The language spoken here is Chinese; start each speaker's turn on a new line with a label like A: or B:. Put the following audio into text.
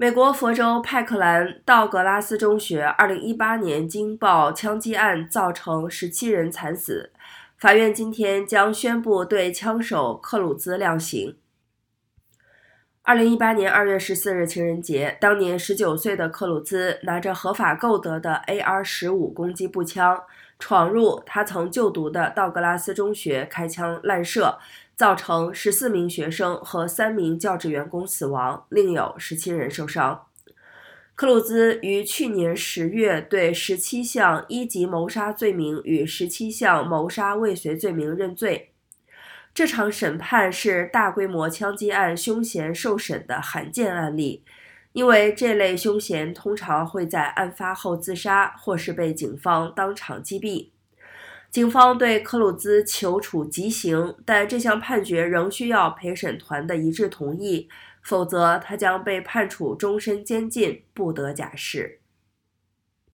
A: 美国佛州派克兰道格拉斯中学2018年惊爆枪击案，造成17人惨死。法院今天将宣布对枪手克鲁兹量刑。2018年2月14日情人节，当年19岁的克鲁兹拿着合法购得的 AR-15 攻击步枪，闯入他曾就读的道格拉斯中学，开枪滥射。造成十四名学生和三名教职员工死亡，另有十七人受伤。克鲁兹于去年十月对十七项一级谋杀罪名与十七项谋杀未遂罪名认罪。这场审判是大规模枪击案凶嫌受审的罕见案例，因为这类凶嫌通常会在案发后自杀，或是被警方当场击毙。警方对克鲁兹求处极刑，但这项判决仍需要陪审团的一致同意，否则他将被判处终身监禁，不得假释。